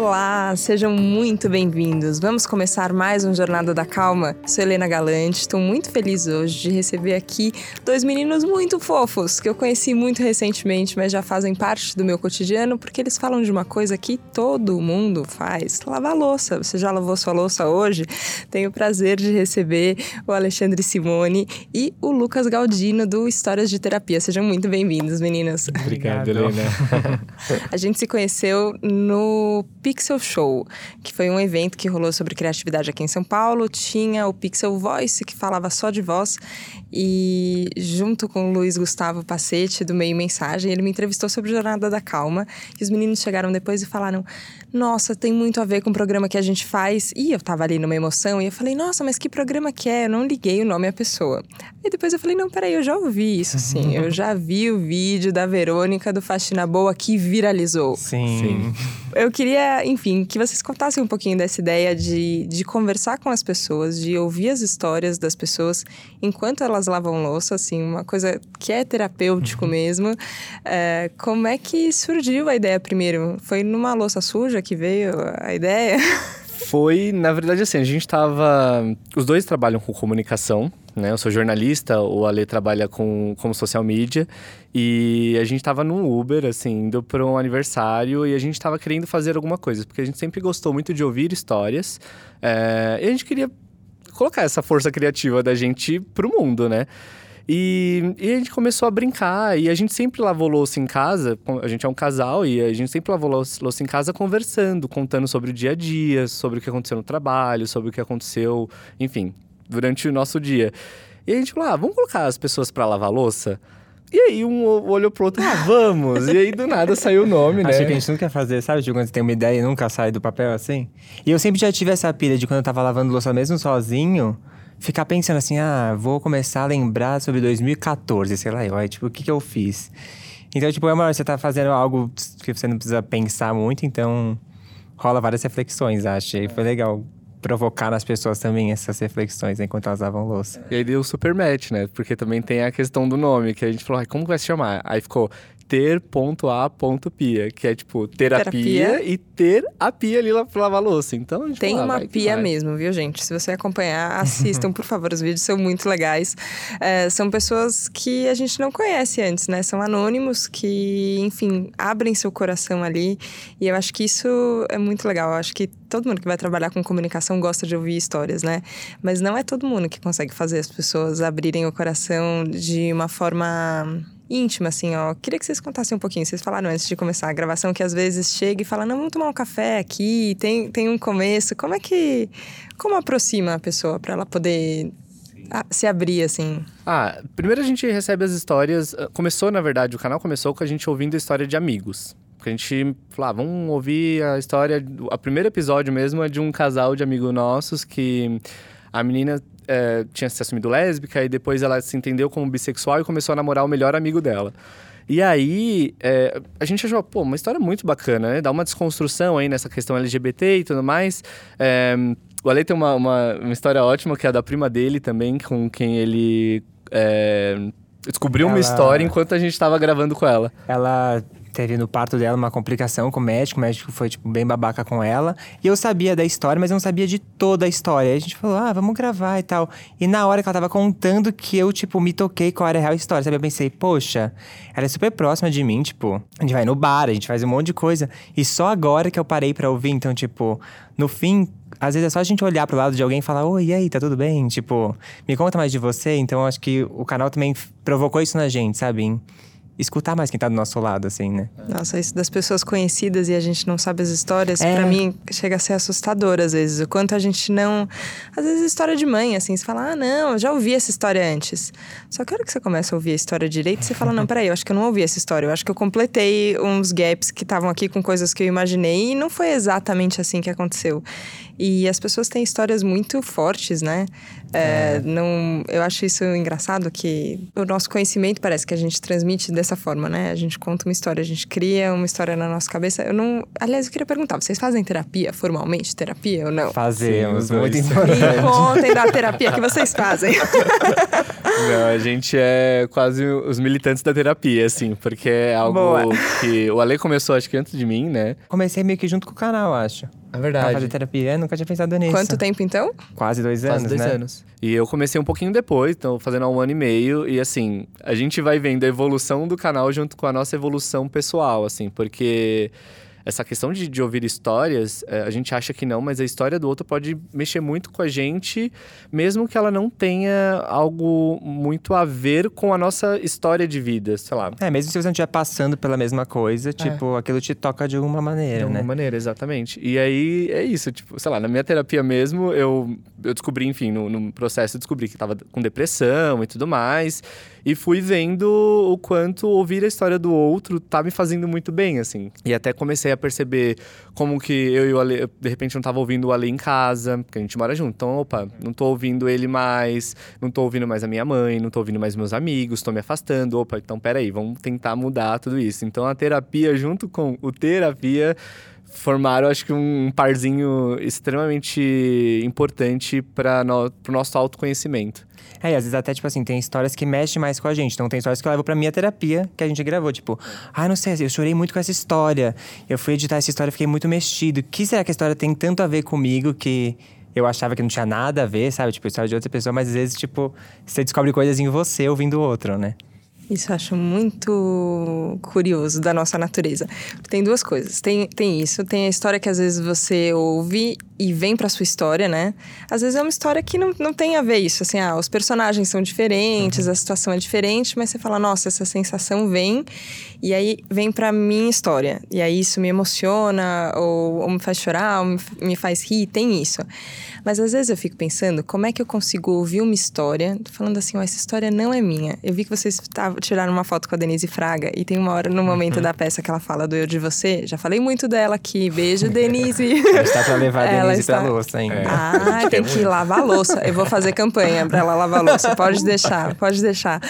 Olá, sejam muito bem-vindos. Vamos começar mais um Jornada da Calma. Sou Helena Galante, estou muito feliz hoje de receber aqui dois meninos muito fofos que eu conheci muito recentemente, mas já fazem parte do meu cotidiano porque eles falam de uma coisa que todo mundo faz: lavar louça. Você já lavou sua louça hoje? Tenho o prazer de receber o Alexandre Simone e o Lucas Galdino do Histórias de Terapia. Sejam muito bem-vindos, meninas. Obrigado, Helena. A gente se conheceu no Pixel Show, que foi um evento que rolou sobre criatividade aqui em São Paulo. Tinha o Pixel Voice, que falava só de voz, e junto com o Luiz Gustavo Pacete, do Meio Mensagem, ele me entrevistou sobre Jornada da Calma. E os meninos chegaram depois e falaram: Nossa, tem muito a ver com o programa que a gente faz. E eu tava ali numa emoção e eu falei: Nossa, mas que programa que é? Eu não liguei o nome à pessoa. E depois eu falei: Não, peraí, eu já ouvi isso, sim. eu já vi o vídeo da Verônica do Faxina Boa que viralizou. Sim. sim. Eu queria, enfim, que vocês contassem um pouquinho dessa ideia de, de conversar com as pessoas, de ouvir as histórias das pessoas enquanto elas lavam louça, assim, uma coisa que é terapêutico uhum. mesmo. É, como é que surgiu a ideia primeiro? Foi numa louça suja que veio a ideia? Foi, na verdade, assim, a gente tava. Os dois trabalham com comunicação, né? Eu sou jornalista, o Ale trabalha com, com social media. E a gente tava num Uber, assim, indo para um aniversário e a gente tava querendo fazer alguma coisa, porque a gente sempre gostou muito de ouvir histórias. É, e a gente queria colocar essa força criativa da gente pro mundo, né? E, e, a gente começou a brincar, e a gente sempre lavou louça em casa, a gente é um casal, e a gente sempre lavou louça em casa conversando, contando sobre o dia a dia, sobre o que aconteceu no trabalho, sobre o que aconteceu, enfim, durante o nosso dia. E a gente falou, ah, vamos colocar as pessoas para lavar louça? E aí um olhou pro outro, ah, vamos! e aí do nada saiu o nome, né? Acho que a gente nunca quer fazer, sabe? Tipo, quando você tem uma ideia e nunca sai do papel assim. E eu sempre já tive essa pilha de quando eu tava lavando louça mesmo sozinho ficar pensando assim, ah, vou começar a lembrar sobre 2014, sei lá, eu, tipo, o que que eu fiz? Então, tipo, é uma você tá fazendo algo que você não precisa pensar muito, então rola várias reflexões, acho. E foi legal provocar nas pessoas também essas reflexões enquanto elas lavam louça. E aí deu super match, né? Porque também tem a questão do nome, que a gente falou, ah, como vai se chamar? Aí ficou ter.a.pia, que é tipo terapia, terapia, e ter a pia ali pra lavar louça. Então, Tem fala, uma pia mesmo, viu, gente? Se você acompanhar, assistam, por favor. Os vídeos são muito legais. É, são pessoas que a gente não conhece antes, né? São anônimos que, enfim, abrem seu coração ali. E eu acho que isso é muito legal. Eu acho que todo mundo que vai trabalhar com comunicação gosta de ouvir histórias, né? Mas não é todo mundo que consegue fazer as pessoas abrirem o coração de uma forma íntima, assim, ó. Queria que vocês contassem um pouquinho. Vocês falaram antes de começar a gravação que às vezes chega e fala, não, vamos tomar um café aqui, tem, tem um começo. Como é que. Como aproxima a pessoa para ela poder se abrir, assim? Ah, primeiro a gente recebe as histórias. Ah, começou, na verdade, o canal começou com a gente ouvindo a história de amigos. Porque a gente falou, ah, vamos ouvir a história. O primeiro episódio mesmo é de um casal de amigos nossos que a menina é, tinha se assumido lésbica e depois ela se entendeu como bissexual e começou a namorar o melhor amigo dela. E aí, é, a gente achou, pô, uma história muito bacana, né? Dá uma desconstrução aí nessa questão LGBT e tudo mais. É, o Ale tem uma, uma, uma, história ótima, que é a da prima dele também, com quem ele é, descobriu ela... uma história enquanto a gente estava gravando com ela. Ela teve no parto dela uma complicação com o médico, o médico foi, tipo, bem babaca com ela. E eu sabia da história, mas eu não sabia de toda a história. Aí a gente falou, ah, vamos gravar e tal. E na hora que ela tava contando que eu, tipo, me toquei qual era a real história, sabe? Eu pensei, poxa, ela é super próxima de mim, tipo, a gente vai no bar, a gente faz um monte de coisa. E só agora que eu parei pra ouvir, então, tipo, no fim, às vezes é só a gente olhar pro lado de alguém e falar, oi, e aí, tá tudo bem? Tipo, me conta mais de você. Então, acho que o canal também provocou isso na gente, sabe? Escutar mais quem tá do nosso lado, assim, né? Nossa, isso das pessoas conhecidas e a gente não sabe as histórias, é. para mim chega a ser assustador às vezes. O quanto a gente não. Às vezes, história de mãe, assim, você fala, ah, não, eu já ouvi essa história antes. Só que a hora que você começa a ouvir a história direito, você fala, não, peraí, eu acho que eu não ouvi essa história. Eu acho que eu completei uns gaps que estavam aqui com coisas que eu imaginei e não foi exatamente assim que aconteceu. E as pessoas têm histórias muito fortes, né? É, é. Não, eu acho isso engraçado que o nosso conhecimento parece que a gente transmite dessa forma, né? A gente conta uma história, a gente cria uma história na nossa cabeça. Eu não, aliás, eu queria perguntar, vocês fazem terapia formalmente, terapia ou não? Fazemos, Sim, muito importante. E contem da terapia que vocês fazem. Não, a gente é quase os militantes da terapia, assim, porque é algo Boa. que o Ale começou acho que antes de mim, né? Comecei meio que junto com o canal, acho. É verdade. Pra fazer terapia, eu nunca tinha pensado nisso. Quanto tempo então? Quase dois anos, Quase dois né? anos. E eu comecei um pouquinho depois, então fazendo há um ano e meio. E assim, a gente vai vendo a evolução do canal junto com a nossa evolução pessoal, assim, porque essa questão de, de ouvir histórias, é, a gente acha que não, mas a história do outro pode mexer muito com a gente, mesmo que ela não tenha algo muito a ver com a nossa história de vida, sei lá. É, mesmo se você não estiver passando pela mesma coisa, é. tipo, aquilo te toca de alguma maneira, de alguma né? maneira, exatamente. E aí é isso, tipo, sei lá, na minha terapia mesmo, eu, eu descobri, enfim, no, no processo eu descobri que tava com depressão e tudo mais. E fui vendo o quanto ouvir a história do outro tá me fazendo muito bem, assim. E até comecei a perceber como que eu e o Ale, de repente, não tava ouvindo o Ale em casa, porque a gente mora junto. Então, opa, não tô ouvindo ele mais, não tô ouvindo mais a minha mãe, não tô ouvindo mais meus amigos, tô me afastando. Opa, então peraí, vamos tentar mudar tudo isso. Então, a terapia, junto com o terapia, formaram, acho que, um parzinho extremamente importante para no, o nosso autoconhecimento. É, e às vezes até, tipo assim, tem histórias que mexem mais com a gente. Então tem histórias que eu levo pra minha terapia, que a gente gravou. Tipo, ah, não sei, eu chorei muito com essa história. Eu fui editar essa história fiquei muito mexido. O que será que a história tem tanto a ver comigo que eu achava que não tinha nada a ver, sabe? Tipo, história de outra pessoa, mas às vezes, tipo, você descobre coisas em você ouvindo o outro, né? Isso eu acho muito curioso da nossa natureza. Tem duas coisas. Tem, tem isso, tem a história que às vezes você ouve e vem pra sua história, né? Às vezes é uma história que não, não tem a ver isso. Assim, ah, os personagens são diferentes, uhum. a situação é diferente, mas você fala, nossa, essa sensação vem e aí vem pra minha história. E aí isso me emociona, ou, ou me faz chorar, ou me, me faz rir, tem isso. Mas às vezes eu fico pensando, como é que eu consigo ouvir uma história, falando assim, oh, essa história não é minha. Eu vi que vocês tiraram uma foto com a Denise Fraga, e tem uma hora no momento uhum. da peça que ela fala do eu de você. Já falei muito dela aqui. Beijo, Denise. está pra levar a Denise está... pra louça ainda. É. Ah, tem que lavar a louça. Eu vou fazer campanha pra ela lavar a louça. Pode deixar, pode deixar.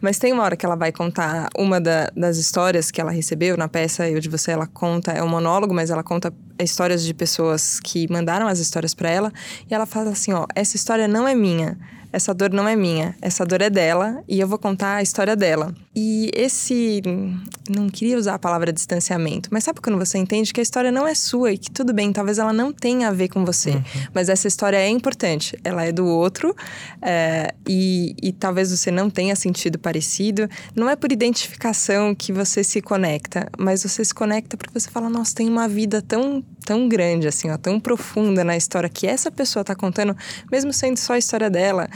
Mas tem uma hora que ela vai contar uma da, das histórias que ela recebeu na peça Eu de Você. Ela conta, é um monólogo, mas ela conta histórias de pessoas que mandaram as histórias para ela. E ela fala assim: ó, essa história não é minha essa dor não é minha, essa dor é dela e eu vou contar a história dela. E esse. Não queria usar a palavra distanciamento, mas sabe quando você entende que a história não é sua e que tudo bem, talvez ela não tenha a ver com você, uhum. mas essa história é importante, ela é do outro é, e, e talvez você não tenha sentido parecido. Não é por identificação que você se conecta, mas você se conecta porque você fala: nossa, tem uma vida tão tão grande, assim, ó, tão profunda na história que essa pessoa tá contando, mesmo sendo só a história dela,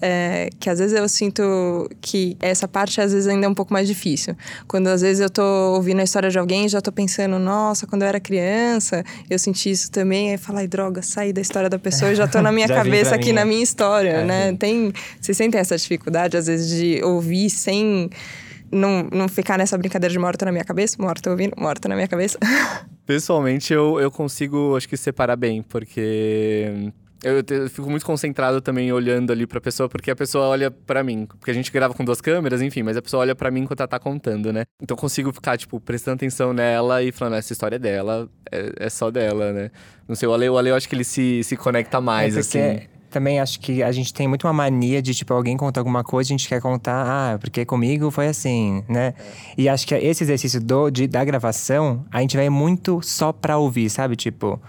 é, que às vezes eu sinto que essa parte às vezes ainda é um pouco mais difícil. Quando às vezes eu tô ouvindo a história de alguém, já tô pensando, nossa, quando eu era criança, eu senti isso também, aí fala, ai, droga, saí da história da pessoa e já tô na minha cabeça aqui mim. na minha história, é, né? Tem, vocês sentem essa dificuldade às vezes de ouvir sem não, não ficar nessa brincadeira de morta na minha cabeça, morta ouvindo, morta na minha cabeça. Pessoalmente, eu, eu consigo, acho que, separar bem, porque eu, eu, fico muito concentrado também olhando ali pra pessoa, porque a pessoa olha para mim. Porque a gente grava com duas câmeras, enfim, mas a pessoa olha para mim enquanto ela tá contando, né? Então eu consigo ficar, tipo, prestando atenção nela e falando, essa história é dela, é, é só dela, né? Não sei, o Ale, o Ale eu acho que ele se, se conecta mais, é assim também acho que a gente tem muito uma mania de, tipo, alguém conta alguma coisa, a gente quer contar, ah, porque comigo foi assim, né? É. E acho que esse exercício do, de, da gravação, a gente vai muito só pra ouvir, sabe? Tipo.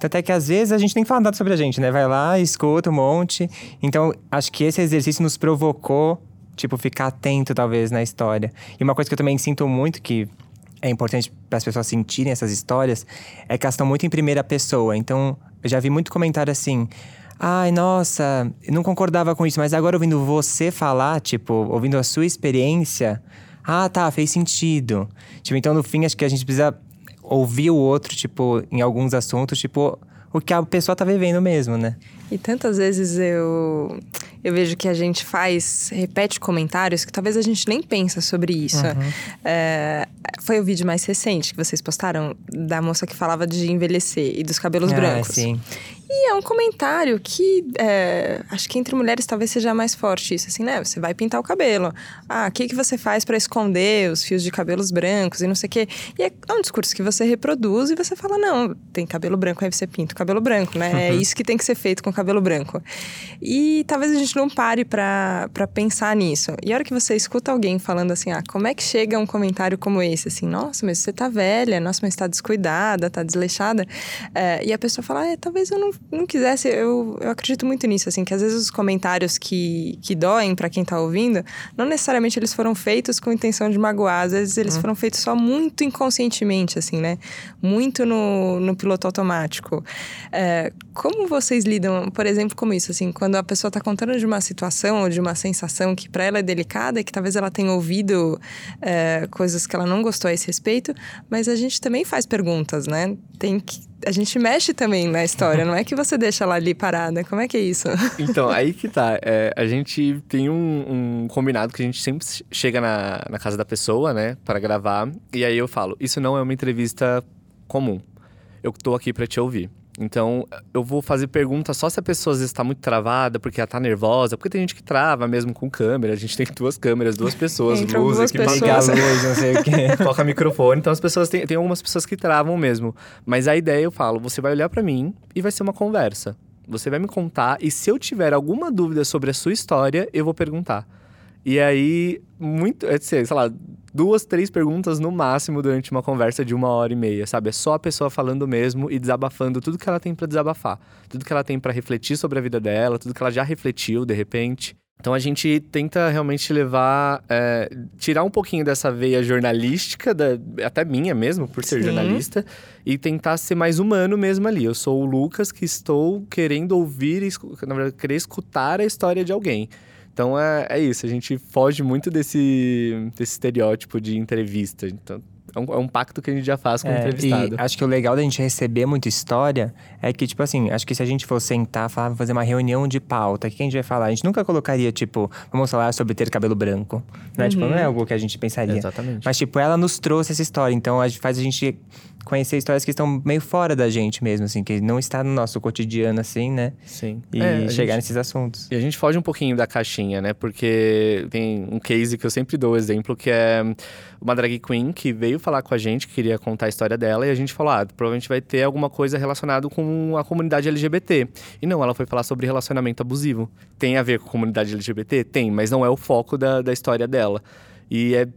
Até que às vezes a gente tem que falar nada sobre a gente, né? Vai lá, escuta um monte. Então, acho que esse exercício nos provocou, tipo, ficar atento, talvez, na história. E uma coisa que eu também sinto muito, que é importante para as pessoas sentirem essas histórias, é que elas estão muito em primeira pessoa. Então, eu já vi muito comentário assim ai, nossa, não concordava com isso, mas agora ouvindo você falar, tipo, ouvindo a sua experiência, ah, tá, fez sentido. Tipo, então no fim acho que a gente precisa ouvir o outro, tipo, em alguns assuntos, tipo, o que a pessoa tá vivendo mesmo, né? E tantas vezes eu, eu vejo que a gente faz, repete comentários que talvez a gente nem pensa sobre isso. Uhum. É, foi o vídeo mais recente que vocês postaram da moça que falava de envelhecer e dos cabelos ah, brancos. Sim. E é um comentário que é, acho que entre mulheres talvez seja mais forte isso, assim, né? Você vai pintar o cabelo. Ah, o que, que você faz para esconder os fios de cabelos brancos e não sei o quê? E é um discurso que você reproduz e você fala, não, tem cabelo branco, aí você pinta o cabelo branco, né? É isso que tem que ser feito com o cabelo branco. E talvez a gente não pare para pensar nisso. E a hora que você escuta alguém falando assim, ah, como é que chega um comentário como esse? Assim, nossa, mas você tá velha, nossa, mas tá descuidada, tá desleixada. É, e a pessoa fala, é, talvez eu não, não quisesse, eu, eu acredito muito nisso, assim, que às vezes os comentários que, que doem para quem tá ouvindo, não necessariamente eles foram feitos com intenção de magoar, às vezes eles uhum. foram feitos só muito inconscientemente, assim, né? Muito no, no piloto automático. É, como vocês lidam, por exemplo, como isso, assim, quando a pessoa tá contando de uma situação ou de uma sensação que para ela é delicada que talvez ela tenha ouvido é, coisas que ela não gostou a esse respeito, mas a gente também faz perguntas, né? Tem que a gente mexe também na história, não é que você deixa ela ali parada. Como é que é isso? Então, aí que tá. É, a gente tem um, um, combinado que a gente sempre chega na, na casa da pessoa, né, para gravar. E aí eu falo: Isso não é uma entrevista comum. Eu tô aqui para te ouvir. Então, eu vou fazer perguntas só se a pessoa às vezes está muito travada, porque ela está nervosa, porque tem gente que trava mesmo com câmera. A gente tem duas câmeras, duas pessoas, Entram luz, duas pessoas. luz, não sei o quê. Toca microfone. Então, as pessoas têm, tem algumas pessoas que travam mesmo. Mas a ideia, eu falo, você vai olhar para mim e vai ser uma conversa. Você vai me contar e se eu tiver alguma dúvida sobre a sua história, eu vou perguntar. E aí, muito, é, sei lá, duas, três perguntas no máximo durante uma conversa de uma hora e meia, sabe? É só a pessoa falando mesmo e desabafando tudo que ela tem para desabafar, tudo que ela tem para refletir sobre a vida dela, tudo que ela já refletiu de repente. Então a gente tenta realmente levar, é, tirar um pouquinho dessa veia jornalística, da, até minha mesmo, por ser Sim. jornalista, e tentar ser mais humano mesmo ali. Eu sou o Lucas que estou querendo ouvir, na verdade, querer escutar a história de alguém. Então é, é isso, a gente foge muito desse, desse estereótipo de entrevista. Então, é um, é um, pacto que a gente já faz com o é, entrevistado. E acho que o legal da gente receber muita história é que, tipo assim, acho que se a gente for sentar, falar, fazer uma reunião de pauta, o que a gente vai falar? A gente nunca colocaria, tipo, vamos falar sobre ter cabelo branco. Não é, tipo, não é uhum. algo que a gente pensaria. Exatamente. Mas, tipo, ela nos trouxe essa história, então faz a gente conhecer histórias que estão meio fora da gente mesmo, assim, que não está no nosso cotidiano, assim, né? Sim. E é, chegar gente, nesses assuntos. E a gente foge um pouquinho da caixinha, né? Porque tem um case que eu sempre dou exemplo, que é uma drag queen que veio falar com a gente, que queria contar a história dela, e a gente falou, ah, provavelmente vai ter alguma coisa relacionada com a comunidade LGBT. E não, ela foi falar sobre relacionamento abusivo. Tem a ver com a comunidade LGBT? Tem, mas não é o foco da, da história dela. E é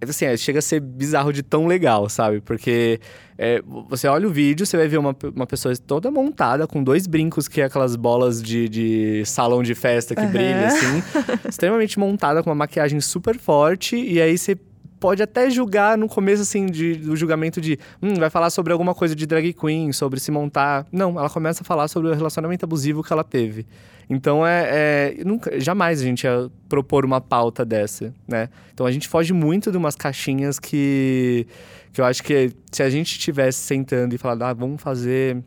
assim, é, chega a ser bizarro de tão legal, sabe? Porque é, você olha o vídeo, você vai ver uma, uma pessoa toda montada, com dois brincos, que é aquelas bolas de, de salão de festa que uhum. brilha, assim. extremamente montada, com uma maquiagem super forte. E aí você pode até julgar no começo, assim, de, do julgamento de... Hum, vai falar sobre alguma coisa de drag queen, sobre se montar... Não, ela começa a falar sobre o relacionamento abusivo que ela teve. Então, é, é, nunca, jamais a gente ia propor uma pauta dessa, né? Então, a gente foge muito de umas caixinhas que, que eu acho que se a gente estivesse sentando e falando, ah, vamos fazer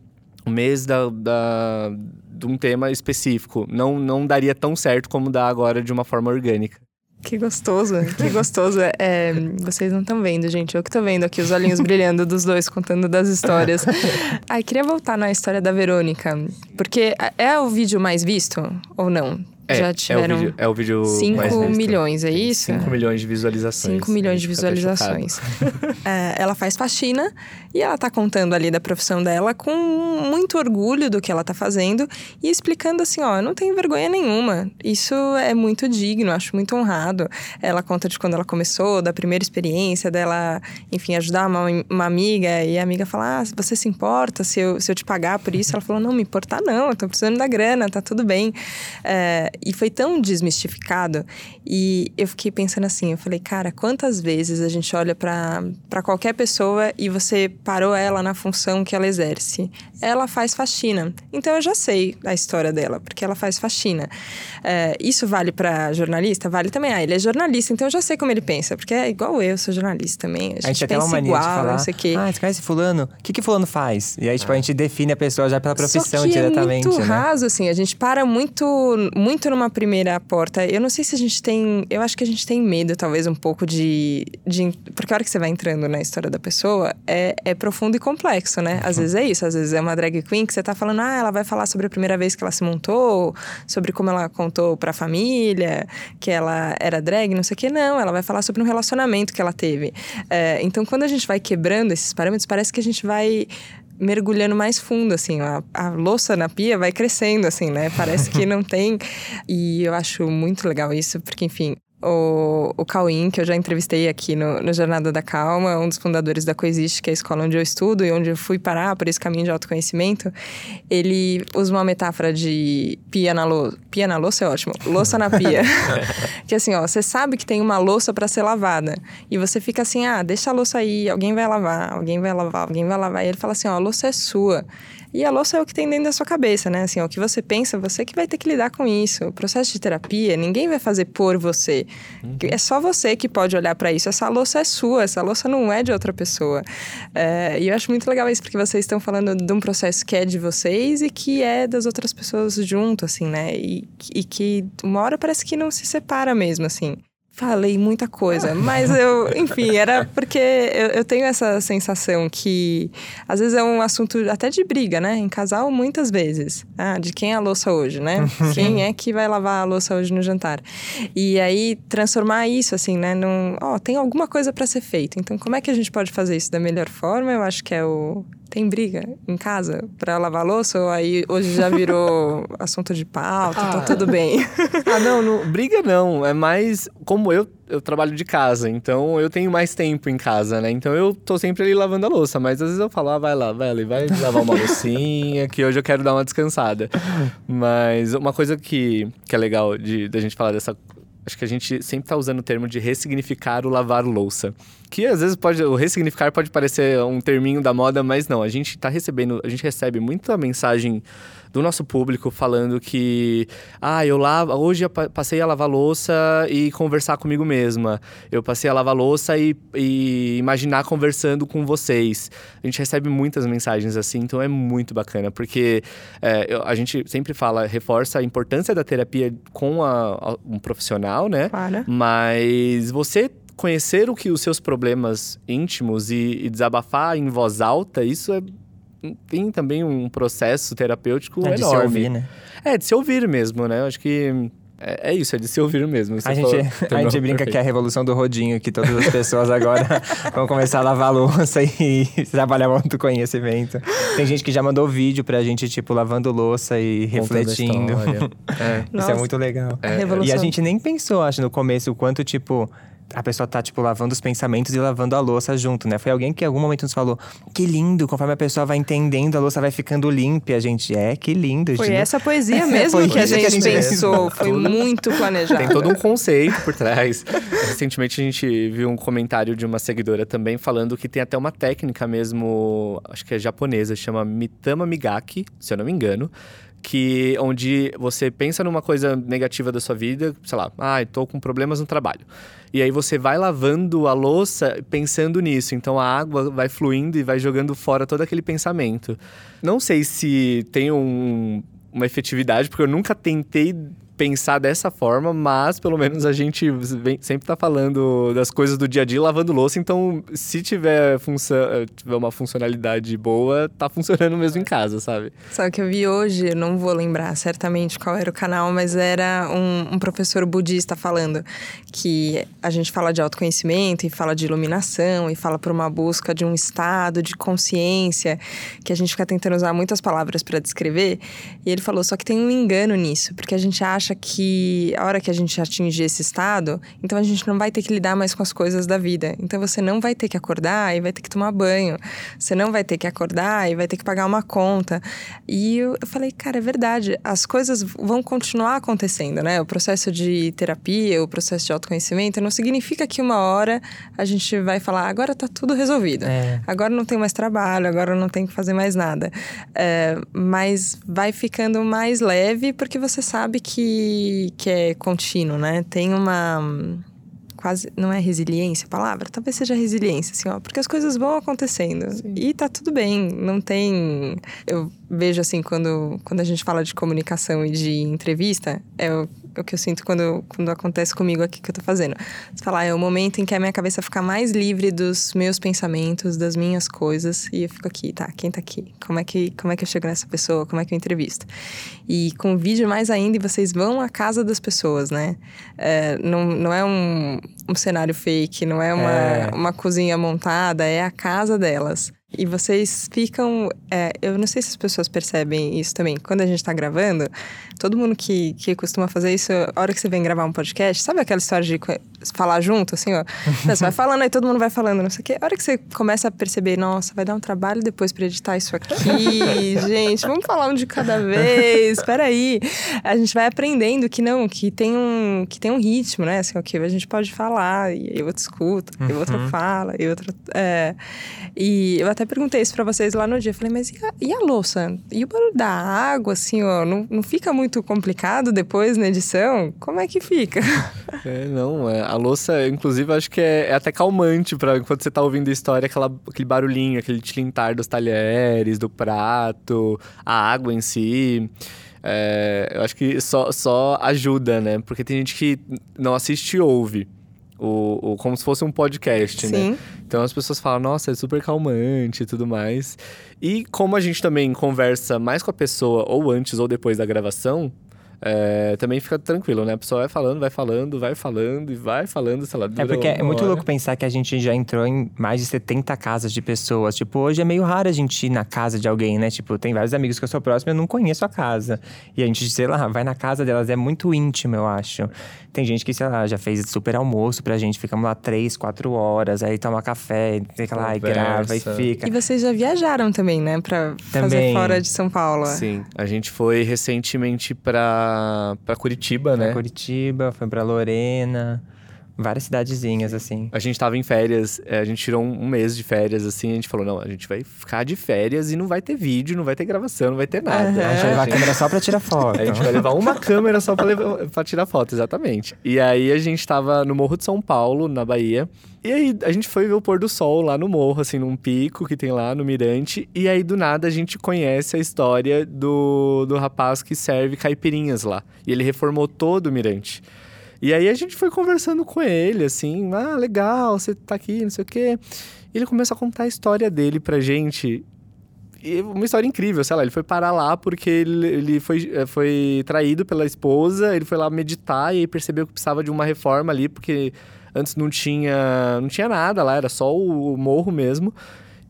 um mês da, da, de um tema específico, não, não daria tão certo como dá agora de uma forma orgânica. Que gostoso, que gostoso. É, vocês não estão vendo, gente. Eu que tô vendo aqui os olhinhos brilhando dos dois, contando das histórias. Ai, queria voltar na história da Verônica. Porque é o vídeo mais visto ou não? É, já tiveram é o vídeo, 5 milhões, é isso? 5 milhões de visualizações. 5 milhões de visualizações. é, ela faz faxina e ela tá contando ali da profissão dela com muito orgulho do que ela tá fazendo e explicando assim: ó, não tenho vergonha nenhuma. Isso é muito digno, acho muito honrado. Ela conta de quando ela começou, da primeira experiência dela, enfim, ajudar uma, uma amiga e a amiga fala: ah, você se importa se eu, se eu te pagar por isso? Ela falou: não, me importar não, eu tô precisando da grana, tá tudo bem. É, e foi tão desmistificado. E eu fiquei pensando assim: eu falei, cara, quantas vezes a gente olha para qualquer pessoa e você parou ela na função que ela exerce? Ela faz faxina. Então eu já sei a história dela, porque ela faz faxina. É, isso vale para jornalista? Vale também. Ah, ele é jornalista, então eu já sei como ele pensa, porque é igual eu, sou jornalista também. A gente, a gente pensa uma igual, falar, não sei o quê. Ah, você conhece fulano? O que, que fulano faz? E aí, tipo, a gente define a pessoa já pela profissão Só que diretamente. É muito né? raso, assim, a gente para muito, muito numa primeira porta. Eu não sei se a gente tem. Eu acho que a gente tem medo, talvez, um pouco de. de porque a hora que você vai entrando na história da pessoa é, é profundo e complexo, né? Às vezes é isso. Às vezes é uma drag queen que você tá falando, ah, ela vai falar sobre a primeira vez que ela se montou, sobre como ela contou pra família, que ela era drag, não sei o que. Não, ela vai falar sobre um relacionamento que ela teve. É, então, quando a gente vai quebrando esses parâmetros, parece que a gente vai mergulhando mais fundo, assim, a, a louça na pia vai crescendo, assim, né? Parece que não tem. E eu acho muito legal isso, porque, enfim, o, o Cauim, que eu já entrevistei aqui no, no, Jornada da Calma, um dos fundadores da Coexiste, que é a escola onde eu estudo e onde eu fui parar por esse caminho de autoconhecimento, ele usa uma metáfora de pia na louça. Pia na louça é ótimo. Louça na pia. que assim, ó, você sabe que tem uma louça para ser lavada. E você fica assim, ah, deixa a louça aí, alguém vai lavar, alguém vai lavar, alguém vai lavar. E ele fala assim, ó, a louça é sua. E a louça é o que tem dentro da sua cabeça, né? Assim, o que você pensa, você que vai ter que lidar com isso. O processo de terapia, ninguém vai fazer por você. Uhum. É só você que pode olhar para isso. Essa louça é sua, essa louça não é de outra pessoa. É, e eu acho muito legal isso, porque vocês estão falando de um processo que é de vocês e que é das outras pessoas junto, assim, né? E, e que uma hora parece que não se separa mesmo, assim. Falei muita coisa, mas eu, enfim, era porque eu, eu, tenho essa sensação que às vezes é um assunto até de briga, né? Em casal, muitas vezes. Ah, de quem é a louça hoje, né? quem é que vai lavar a louça hoje no jantar? E aí transformar isso, assim, né? Num, ó, oh, tem alguma coisa para ser feito. Então, como é que a gente pode fazer isso da melhor forma? Eu acho que é o, tem briga em casa para lavar louça ou aí hoje já virou assunto de pauta, tá ah. tá tudo bem? ah, não, não, briga não. É mais como eu, eu trabalho de casa, então eu tenho mais tempo em casa, né? Então eu tô sempre ali lavando a louça, mas às vezes eu falo, ah, vai lá, vai ali, vai lavar uma loucinha, que hoje eu quero dar uma descansada. Mas uma coisa que, que é legal de da gente falar dessa acho que a gente sempre está usando o termo de ressignificar o lavar louça. Que às vezes pode, o ressignificar pode parecer um terminho da moda, mas não. A gente está recebendo, a gente recebe muita mensagem do nosso público falando que ah, eu lavo, hoje eu passei a lavar louça e conversar comigo mesma. Eu passei a lavar louça e, e imaginar conversando com vocês. A gente recebe muitas mensagens assim, então é muito bacana, porque é, a gente sempre fala, reforça a importância da terapia com a, a, um profissional, né? Para. Mas você conhecer o que os seus problemas íntimos e, e desabafar em voz alta, isso é tem também um processo terapêutico é enorme. De se ouvir, né? É, de se ouvir mesmo, né? Eu acho que é, é, isso, é de se ouvir mesmo. a gente, a gente brinca perfeito. que é a revolução do rodinho, que todas as pessoas agora vão começar a lavar louça e trabalhar muito conhecimento. Tem gente que já mandou vídeo pra gente, tipo, lavando louça e refletindo. é. Isso é muito legal. É. E a gente nem pensou, acho, no começo, o quanto, tipo a pessoa tá, tipo, lavando os pensamentos e lavando a louça junto, né? Foi alguém que em algum momento nos falou: que lindo, conforme a pessoa vai entendendo, a louça vai ficando limpa. E a gente, é, que lindo. Foi essa poesia mesmo que, a gente, que a gente pensou. Foi muito planejado. Tem todo um conceito por trás. Recentemente a gente viu um comentário de uma seguidora também falando que tem até uma técnica mesmo, acho que é japonesa, chama Mitama Migaki, se eu não me engano que onde você pensa numa coisa negativa da sua vida, sei lá, ah, estou com problemas no trabalho. E aí você vai lavando a louça pensando nisso. Então a água vai fluindo e vai jogando fora todo aquele pensamento. Não sei se tem um, uma efetividade, porque eu nunca tentei pensar dessa forma, mas pelo menos a gente vem, sempre tá falando das coisas do dia a dia lavando louça, então se tiver, eh, tiver uma funcionalidade boa, tá funcionando mesmo em casa, sabe? O que eu vi hoje, não vou lembrar certamente qual era o canal, mas era um, um professor budista falando que a gente fala de autoconhecimento e fala de iluminação e fala por uma busca de um estado de consciência, que a gente fica tentando usar muitas palavras para descrever, e ele falou, só que tem um engano nisso, porque a gente acha acha que a hora que a gente atingir esse estado, então a gente não vai ter que lidar mais com as coisas da vida. Então você não vai ter que acordar e vai ter que tomar banho. Você não vai ter que acordar e vai ter que pagar uma conta. E eu, eu falei, cara, é verdade. As coisas vão continuar acontecendo, né? O processo de terapia, o processo de autoconhecimento, não significa que uma hora a gente vai falar, agora tá tudo resolvido. É. Agora não tem mais trabalho, agora não tem que fazer mais nada. É, mas vai ficando mais leve porque você sabe que que, é contínuo, né? Tem uma. quase. Não é resiliência a palavra? Talvez seja resiliência, assim, ó. Porque as coisas vão acontecendo. Sim. E tá tudo bem. Não tem. Eu vejo, assim, quando, quando a gente fala de comunicação e de entrevista, é o, é o que eu sinto quando, quando acontece comigo aqui que eu tô fazendo. Você fala, ah, é o momento em que a minha cabeça fica mais livre dos meus pensamentos, das minhas coisas. E eu fico aqui, tá? Quem tá aqui? Como é que, como é que eu chego nessa pessoa? Como é que eu entrevisto? E com vídeo mais ainda, e vocês vão à casa das pessoas, né? É, não, não é um, um cenário fake, não é uma, É. uma cozinha montada, é a casa delas. E vocês ficam. é, eu não sei se as pessoas percebem isso também. Quando a gente tá gravando, todo mundo que, que costuma fazer isso, a hora que você vem gravar um podcast, sabe aquela história de falar junto, assim, ó? Você vai falando, aí todo mundo vai falando, não sei o quê. A hora que você começa a perceber, nossa, vai dar um trabalho depois pra editar isso aqui, gente, vamos falar um de cada vez, peraí. A gente vai aprendendo que não, que tem um, que tem um ritmo, né? Assim, ok, a gente pode falar, e o outro escuta, e o outro fala, e outro. É. E eu até perguntei isso pra vocês lá no dia. Falei, mas e a, e a louça? E o barulho da água, assim, ó? Não, não fica muito complicado depois na edição? Como é que fica? É, não, é, a louça, inclusive, acho que é, é até calmante para quando você tá ouvindo a história, aquela, aquele barulhinho, aquele tilintar dos talheres, do prato, a água em si. É, eu acho que só, só ajuda, né? Porque tem gente que não assiste e ouve. O, o- como se fosse um podcast, né? Sim. Então as pessoas falam, nossa, é super calmante e tudo mais. E como a gente também conversa mais com a pessoa ou antes ou depois da gravação, é, também fica tranquilo, né? A pessoa vai falando, vai falando, vai falando e vai falando, sei lá. É porque é muito hora. louco pensar que a gente já entrou em mais de 70 casas de pessoas. Tipo, hoje é meio raro a gente ir na casa de alguém, né? Tipo, tem vários amigos que eu sou próximo e eu não conheço a casa. E a gente, sei lá, vai na casa delas. É muito íntimo, eu acho. Tem gente que, sei lá, já fez super almoço pra gente. Ficamos lá três, quatro horas. Aí toma café, fica lá e grava e fica. E vocês já viajaram também, né? Pra fazer Também. fora de São Paulo. Sim, a gente foi recentemente pra, pra Curitiba, Foi né? pra Curitiba, foi pra Lorena. Várias cidadezinhas, assim. A gente tava em férias, é, a gente tirou um, mês de férias, assim, a gente falou, não, a gente vai ficar de férias e não vai ter vídeo, não vai ter gravação, não vai ter nada. A gente vai levar a câmera só pra tirar foto. A gente vai levar uma câmera só pra, levar- pra tirar foto, exatamente. E aí a gente tava no Morro de São Paulo, na Bahia. E aí a gente foi ver o pôr do sol lá no morro, assim, num pico que tem lá no Mirante. E aí do nada a gente conhece a história do, do rapaz que serve caipirinhas lá. E ele reformou todo o Mirante. E aí a gente foi conversando com ele, assim, ah, legal, você tá aqui, não sei o quê. E ele começou a contar a história dele pra gente. E uma história incrível, sei lá, ele foi parar lá porque ele, ele foi, eh, foi traído pela esposa, ele foi lá meditar e percebeu que precisava de uma reforma ali, porque antes não tinha, não tinha nada lá, era só o, o morro mesmo.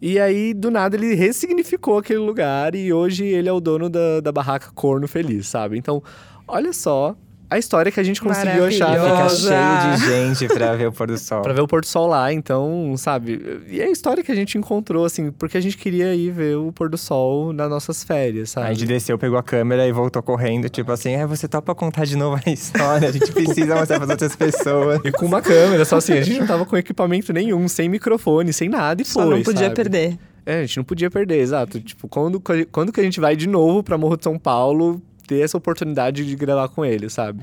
E aí, do nada, ele ressignificou aquele lugar e hoje ele é o dono da, da barraca Corno Feliz, sabe? Então, olha só a história que a gente conseguiu achar. Fica Maravilhosa. cheio de gente pra ver o pôr do sol. Pra ver o pôr do sol lá, então, sabe? E é a história que a gente encontrou, assim, porque a gente queria ir ver o pôr do sol nas nossas férias, sabe? A gente desceu, pegou a câmera e voltou correndo, tipo assim, é, você topa contar de novo a história, a gente precisa mostrar para outras pessoas. E com uma câmera, só assim, a gente não tava com equipamento nenhum, sem microfone, sem nada e Só foi, não podia sabe? perder. É, a gente não podia perder, exato. Tipo, quando, quando que a gente vai de novo pra Morro de São Paulo ter essa oportunidade de gravar com ele, sabe?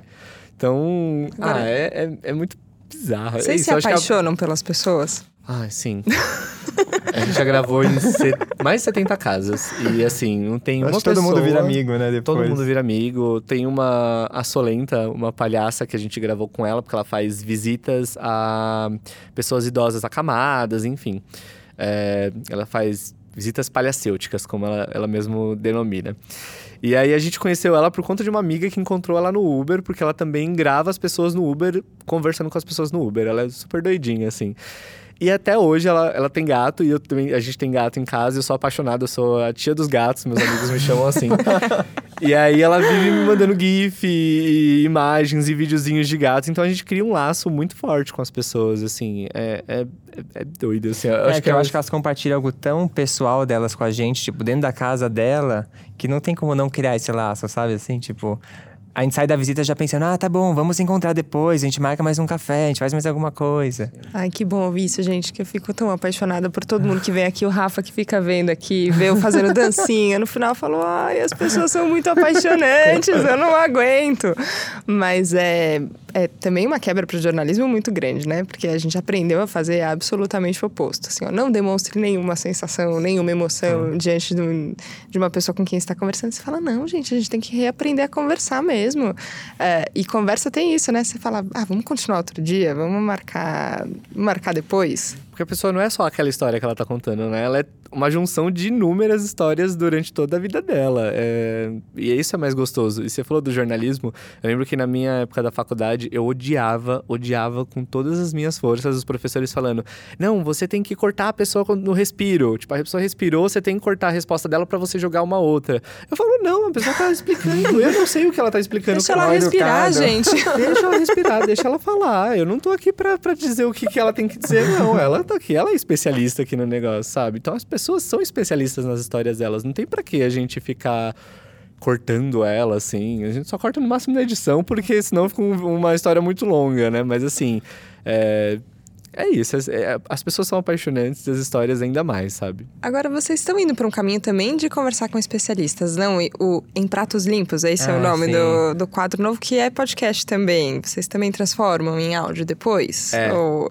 Então, Agora- ah, é, é, é muito bizarro. é Vocês isso, se acho que a- apaixonam pelas pessoas? Ah, sim. a gente já gravou em se- mais de 70 casas. E assim, não tem uma Acho que todo pessoa... mundo vira amigo, né, depois. Todo mundo vira amigo. Tem uma a Solenta, uma palhaça que a gente gravou com ela, porque ela faz visitas a pessoas idosas acamadas, enfim. É, ela faz visitas palhacêuticas, como ela, ela mesmo denomina. E aí a gente conheceu ela por conta de uma amiga que encontrou ela no Uber, porque ela também grava as pessoas no Uber, conversando com as pessoas no Uber. Ela é super doidinha, assim. E até hoje ela, ela tem gato, e eu também, a gente tem gato em casa, eu sou apaixonado, eu sou a tia dos gatos, meus amigos me chamam assim. e aí ela vive me mandando GIF, e, imagens e videozinhos de gatos, então a gente cria um laço muito forte com as pessoas, assim. É, é, é- é doido, assim. Eu é acho que eu elas- acho que elas compartilham algo tão pessoal delas com a gente, tipo, dentro da casa dela, que não tem como não criar esse laço, sabe? Assim, tipo. A gente sai da visita já pensando, ah, tá bom, vamos se encontrar depois, a gente marca mais um café, a gente faz mais alguma coisa. Ai, que bom ouvir isso, gente, que eu fico tão apaixonada por todo mundo que vem aqui. O Rafa que fica vendo aqui, vê eu fazendo dancinha. No final falou, ai, as pessoas são muito apaixonantes, eu não aguento. Mas é, é também uma quebra para o jornalismo muito grande, né? Porque a gente aprendeu a fazer absolutamente o oposto. Assim, ó, não demonstre nenhuma sensação, nenhuma emoção uhum. diante do, de uma pessoa com quem está conversando. Você fala, não, gente, a gente tem que reaprender a conversar mesmo. É, e conversa tem isso, né? Você fala, ah, vamos continuar outro dia, vamos marcar, marcar depois. Porque a pessoa não é só aquela história que ela tá contando, né? Ela é uma junção de inúmeras histórias durante toda a vida dela. É... E isso é mais gostoso. E você falou do jornalismo. Eu lembro que na minha época da faculdade, eu odiava, odiava com todas as minhas forças os professores falando: não, você tem que cortar a pessoa no respiro. Tipo, a pessoa respirou, você tem que cortar a resposta dela para você jogar uma outra. Eu falo: não, a pessoa tá explicando. eu não sei o que ela tá explicando. Deixa ela respirar, educado. gente. Deixa ela respirar, deixa ela falar. Eu não tô aqui pra, pra dizer o que, que ela tem que dizer, não. Ela tá aqui, ela é especialista aqui no negócio, sabe? Então as pessoas são especialistas nas histórias delas. Não tem para que a gente ficar cortando ela, assim. A gente só corta no máximo na edição, porque senão fica uma história muito longa, né? Mas assim. É... É isso, é, as pessoas são apaixonantes das histórias ainda mais, sabe? Agora, vocês estão indo para um caminho também de conversar com especialistas, não? O Em Pratos Limpos, esse ah, é o ah, nome do, do quadro novo, que é podcast também. Vocês também transformam em áudio depois? É. Ou...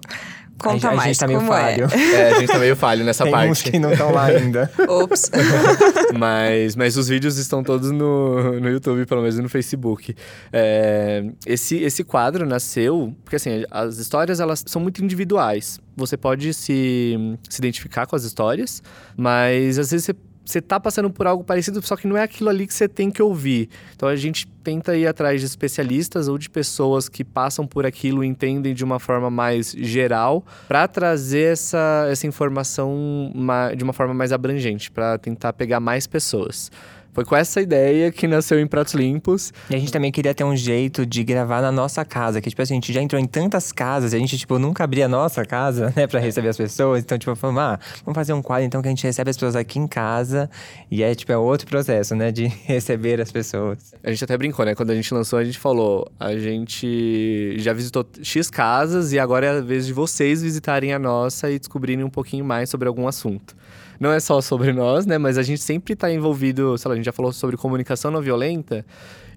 Conta a, mais, a gente tá meio como falho. É? é? a gente tá meio falho nessa Tem parte. uns que não estão lá ainda. Ops. mas, mas os vídeos estão todos no, no YouTube, pelo menos no Facebook. É, esse, esse quadro nasceu... Porque, assim, as histórias, elas são muito individuais. Você pode se, se identificar com as histórias, mas às vezes você você tá passando por algo parecido, só que não é aquilo ali que você tem que ouvir. Então a gente tenta ir atrás de especialistas ou de pessoas que passam por aquilo e entendem de uma forma mais geral para trazer essa, essa informação de uma forma mais abrangente, para tentar pegar mais pessoas. Foi com essa ideia que nasceu em Pratos Limpos. E a gente também queria ter um jeito de gravar na nossa casa. Que, tipo assim, a gente já entrou em tantas casas. E a gente, tipo, nunca abria a nossa casa, né? Pra receber as pessoas. Então, tipo, falamos, ah, vamos fazer um quadro então que a gente recebe as pessoas aqui em casa. E é, tipo, é outro processo, né? De receber as pessoas. A gente até brincou, né? Quando a gente lançou, a gente falou, a gente já visitou X casas e agora é a vez de vocês visitarem a nossa e descobrirem um pouquinho mais sobre algum assunto não é só sobre nós, né? Mas a gente sempre está envolvido, sei lá, a gente já falou sobre comunicação não violenta.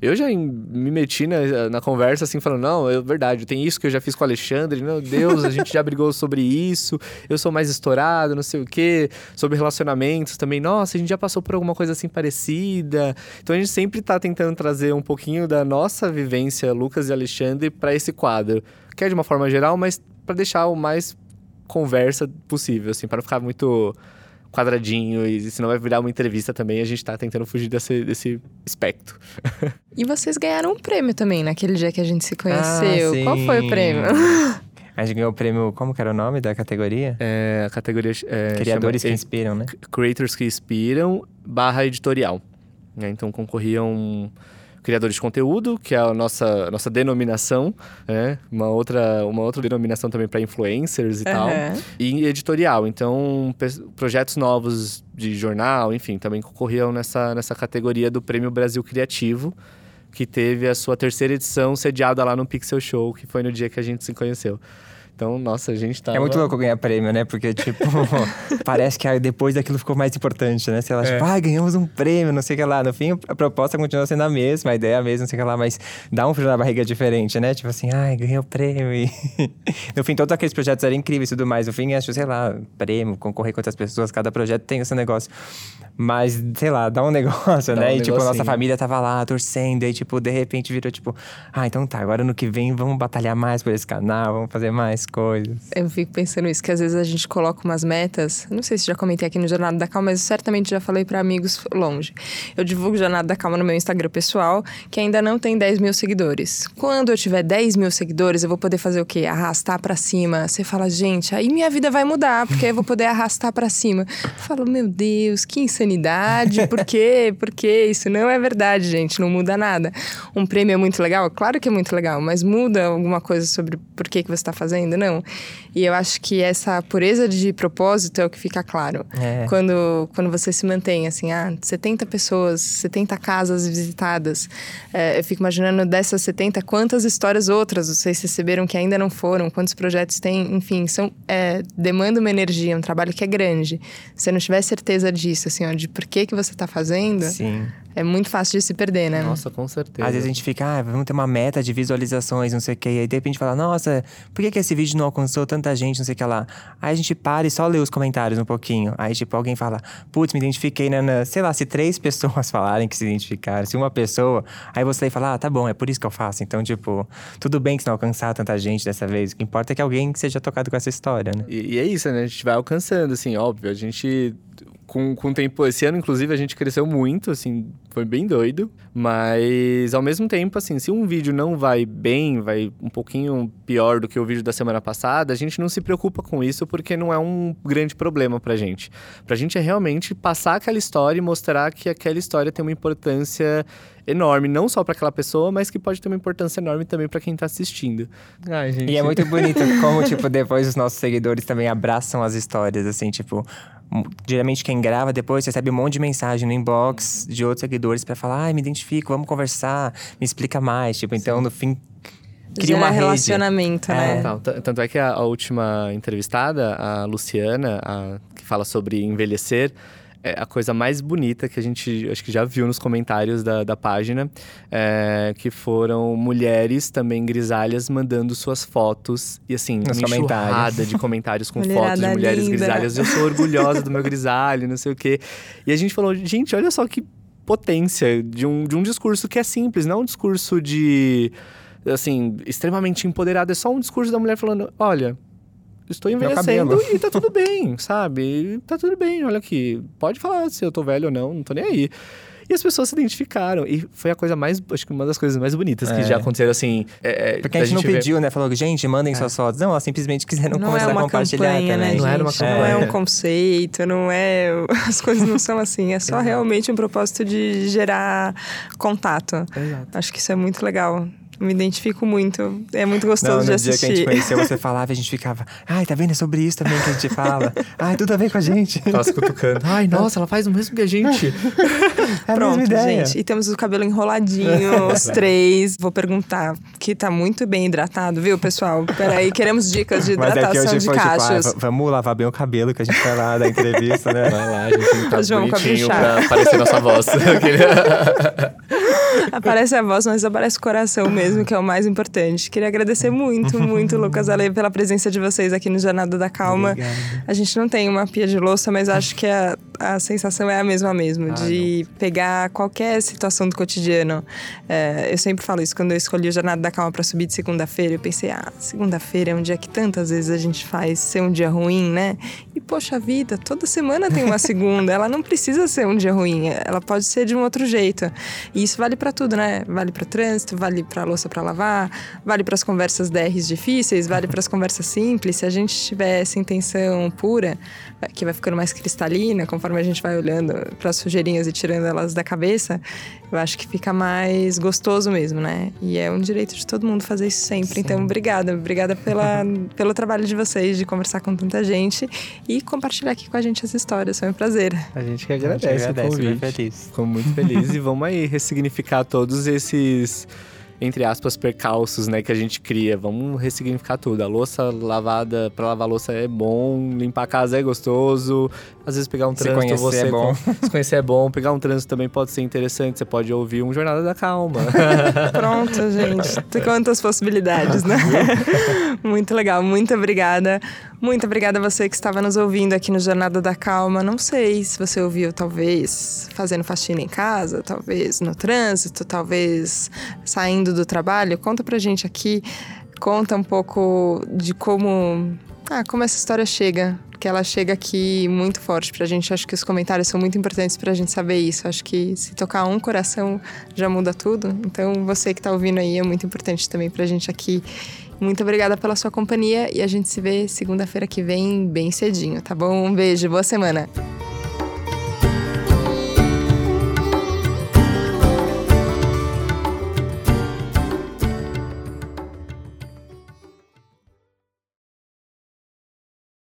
Eu já me meti na, na conversa assim, falando, não, é verdade, tem isso que eu já fiz com o Alexandre, meu Deus, a gente já brigou sobre isso, eu sou mais estourado, não sei o quê, sobre relacionamentos também, nossa, a gente já passou por alguma coisa assim parecida. Então a gente sempre está tentando trazer um pouquinho da nossa vivência, Lucas e Alexandre, para esse quadro, que é de uma forma geral, mas para deixar o mais conversa possível, assim, para ficar muito quadradinho e senão vai virar uma entrevista também. A gente tá tentando fugir desse, desse espectro. e vocês ganharam um prêmio também naquele dia que a gente se conheceu. Ah, Qual foi o prêmio? A gente ganhou o prêmio, como que era o nome da categoria? É, a categoria é, Criadores chama, que inspiram, né? Creators que inspiram, barra editorial. Né? Então concorriam criadores de conteúdo, que é a nossa, nossa denominação, né? Uma outra, uma outra denominação também para influencers e uhum. tal. E editorial. Então, projetos novos de jornal, enfim, também concorriam nessa, nessa categoria do Prêmio Brasil Criativo, que teve a sua terceira edição sediada lá no Pixel Show, que foi no dia que a gente se conheceu. Então, nossa, a gente tá. É muito louco ganhar prêmio, né? Porque, tipo, parece que depois daquilo ficou mais importante, né? Sei lá, é. tipo, ah, ganhamos um prêmio, não sei o que lá. No fim, a proposta continua sendo a mesma, a ideia é a mesma, não sei o que lá, mas dá um frio na barriga diferente, né? Tipo assim, ai, ganhei o prêmio. No fim, todos aqueles projetos eram incríveis e tudo mais. No fim, acho, sei lá, prêmio, concorrer com outras pessoas, cada projeto tem esse negócio. Mas, sei lá, dá um negócio, dá né? Um e, tipo, a nossa família tava lá torcendo, e, tipo, de repente virou, tipo, ah, então tá, agora no que vem vamos batalhar mais por esse canal, vamos fazer mais coisas. Eu fico pensando isso, que às vezes a gente coloca umas metas. Não sei se já comentei aqui no Jornada da Calma, mas certamente já falei para amigos longe. Eu divulgo Jornada da Calma no meu Instagram pessoal, que ainda não tem 10 mil seguidores. Quando eu tiver 10 mil seguidores, eu vou poder fazer o quê? Arrastar para cima. Você fala, gente, aí minha vida vai mudar, porque eu vou poder arrastar para cima. Eu falo, meu Deus, que insanidade, por quê? Por quê? Isso não é verdade, gente, não muda nada. Um prêmio é muito legal? Claro que é muito legal, mas muda alguma coisa sobre por que, que você está fazendo? Fazendo, não. E eu acho que essa pureza de propósito é o que fica claro. É. Quando, quando você se mantém, assim, ah, 70 pessoas, 70 casas visitadas. É, eu fico imaginando dessas 70, quantas histórias outras vocês receberam que ainda não foram, quantos projetos tem, enfim, são, é, demanda uma energia, um trabalho que é grande. Se você não tiver certeza disso, assim, ó, de por que, que você está fazendo, Sim. é muito fácil de se perder, né? Nossa, com certeza. Às vezes a gente fica, ah, vamos ter uma meta de visualizações, não sei o quê. E aí de repente fala, nossa, por que, que esse vídeo não alcançou tanta gente, não sei o que lá. Aí a gente para e só lê os comentários um pouquinho. Aí, tipo, alguém fala, putz, me identifiquei, né? na-" Sei lá, se três pessoas falarem que se identificaram, se uma pessoa, aí você fala, ah, tá bom, é por isso que eu faço. Então, tipo, tudo bem que se não alcançar tanta gente dessa vez. O que importa é que alguém seja tocado com essa história, né? E, e é isso, né? A gente vai alcançando, assim, óbvio. A gente, com, com o tempo, esse ano, inclusive, a gente cresceu muito, assim, foi bem doido. Mas, ao mesmo tempo, assim, se um vídeo não vai bem, vai um pouquinho pior do que o vídeo da semana passada, a gente não se preocupa com isso porque não é um grande problema pra gente. Pra gente é realmente passar aquela história e mostrar que aquela história tem uma importância enorme, não só pra aquela pessoa, mas que pode ter uma importância enorme também pra quem tá assistindo. Ai, gente. E é muito bonito como, tipo, depois os nossos seguidores também abraçam as histórias, assim, tipo. Geralmente quem grava depois recebe um monte de mensagem no inbox de outros seguidores pra falar, ai, me identifico, vamos conversar, me explica mais. Tipo, então, no fim, cria Gera uma rede. relacionamento, né? Total. T- Tanto é que a, a última entrevistada, a Luciana, a- que fala sobre envelhecer, é a coisa mais bonita que a gente acho que já viu nos comentários da, da página, é, que foram mulheres também grisalhas mandando suas fotos e assim, Nos uma enxurrada de comentários com fotos de Mulherada mulheres linda. grisalhas. Eu sou orgulhosa do meu grisalho, não sei o quê. E a gente falou, gente, olha só que potência de um, de um discurso que é simples, não um discurso de assim, extremamente empoderado. É só um discurso da mulher falando: olha, estou envelhecendo e tá tudo bem, sabe? E Tá tudo bem, olha aqui. Pode falar se eu tô velho ou não, não tô nem aí. E as pessoas se identificaram. E foi a coisa mais, acho que uma das coisas mais bonitas que É. já aconteceram, assim. é, é, Porque a da gente não ver- pediu, né? Falou, gente, mandem suas fotos. Não, elas simplesmente quiseram Não é começar a compartilhar campanha, né, também. Não era uma gente? Não é campanha. um conceito, não é... As coisas não são assim. É só realmente um propósito de gerar contato. Exato. Acho que isso é muito legal. Me identifico muito. É muito gostoso Não, no de dia que a gente assistir. conheceu, você falava e a gente ficava, ai, tá vendo? É sobre isso também que a gente fala. Ai, tudo a ver com a gente. Tava se cutucando. Ai, nossa, ela faz o mesmo que a gente. É a Pronto, mesma ideia. gente. E temos o cabelo enroladinho, os três. Vou perguntar, que tá muito bem hidratado, viu, pessoal? Peraí, queremos dicas de é hidratação hoje de foi tipo, ah, cachos. vamos lavar bem o cabelo que a gente vai lá dar entrevista, né? Vai lá, a gente tá bonitinho caprichar. pra parecer nossa voz. Aparece a voz, mas aparece o coração mesmo, que é o mais importante. Queria agradecer muito, muito, Lucas Ale, pela presença de vocês aqui no Jornada da Calma. Obrigado. A gente não tem uma pia de louça, mas acho que a, a sensação é a mesma mesmo, Ah, de pegar qualquer situação do cotidiano. É, eu sempre falo isso, quando eu escolhi o Jornada da Calma para subir de segunda-feira, eu pensei, ah, segunda-feira é um dia que tantas vezes a gente faz ser um dia ruim, né? E poxa vida, toda semana tem uma segunda, ela não precisa ser um dia ruim, ela pode ser de um outro jeito. E isso vale para tudo, né? Vale para trânsito, vale para louça para lavar, vale para as conversas DRs difíceis, vale para as conversas simples. Se a gente tiver essa intenção pura, que vai ficando mais cristalina, conforme a gente vai olhando para as sujeirinhas e tirando elas da cabeça, eu acho que fica mais gostoso mesmo, né? E é um direito de todo mundo fazer isso sempre. Então, obrigada, obrigada pela, pelo trabalho de vocês de conversar com tanta gente e compartilhar aqui com a gente as histórias. Foi um prazer. A gente que A gente agradece, agradece, o convite. feliz. Ficou muito feliz e vamos aí ressignificar todos esses, entre aspas, percalços, né, que a gente cria. Vamos ressignificar tudo. A louça lavada, pra lavar louça é bom, limpar a casa é gostoso. Às vezes pegar um Se trânsito, conhecer você é bom. se conhecer é bom. Pegar um trânsito também pode ser interessante. Você pode ouvir um Jornada da Calma. Pronto, gente. Tem Quantas possibilidades, né? Muito legal. Muito obrigada. Muito obrigada a você que estava nos ouvindo aqui no Jornada da Calma. Não sei se você ouviu, talvez, fazendo faxina em casa, talvez no trânsito, talvez saindo do trabalho. Conta pra gente aqui. Conta um pouco de como. Ah, como essa história chega. Porque ela chega aqui muito forte pra gente. Acho que os comentários são muito importantes pra gente saber isso. Acho que se tocar um coração já muda tudo. Então, você que tá ouvindo aí é muito importante também pra gente aqui. Muito obrigada pela sua companhia e a gente se vê segunda-feira que vem, bem cedinho, tá bom? Um beijo, boa semana.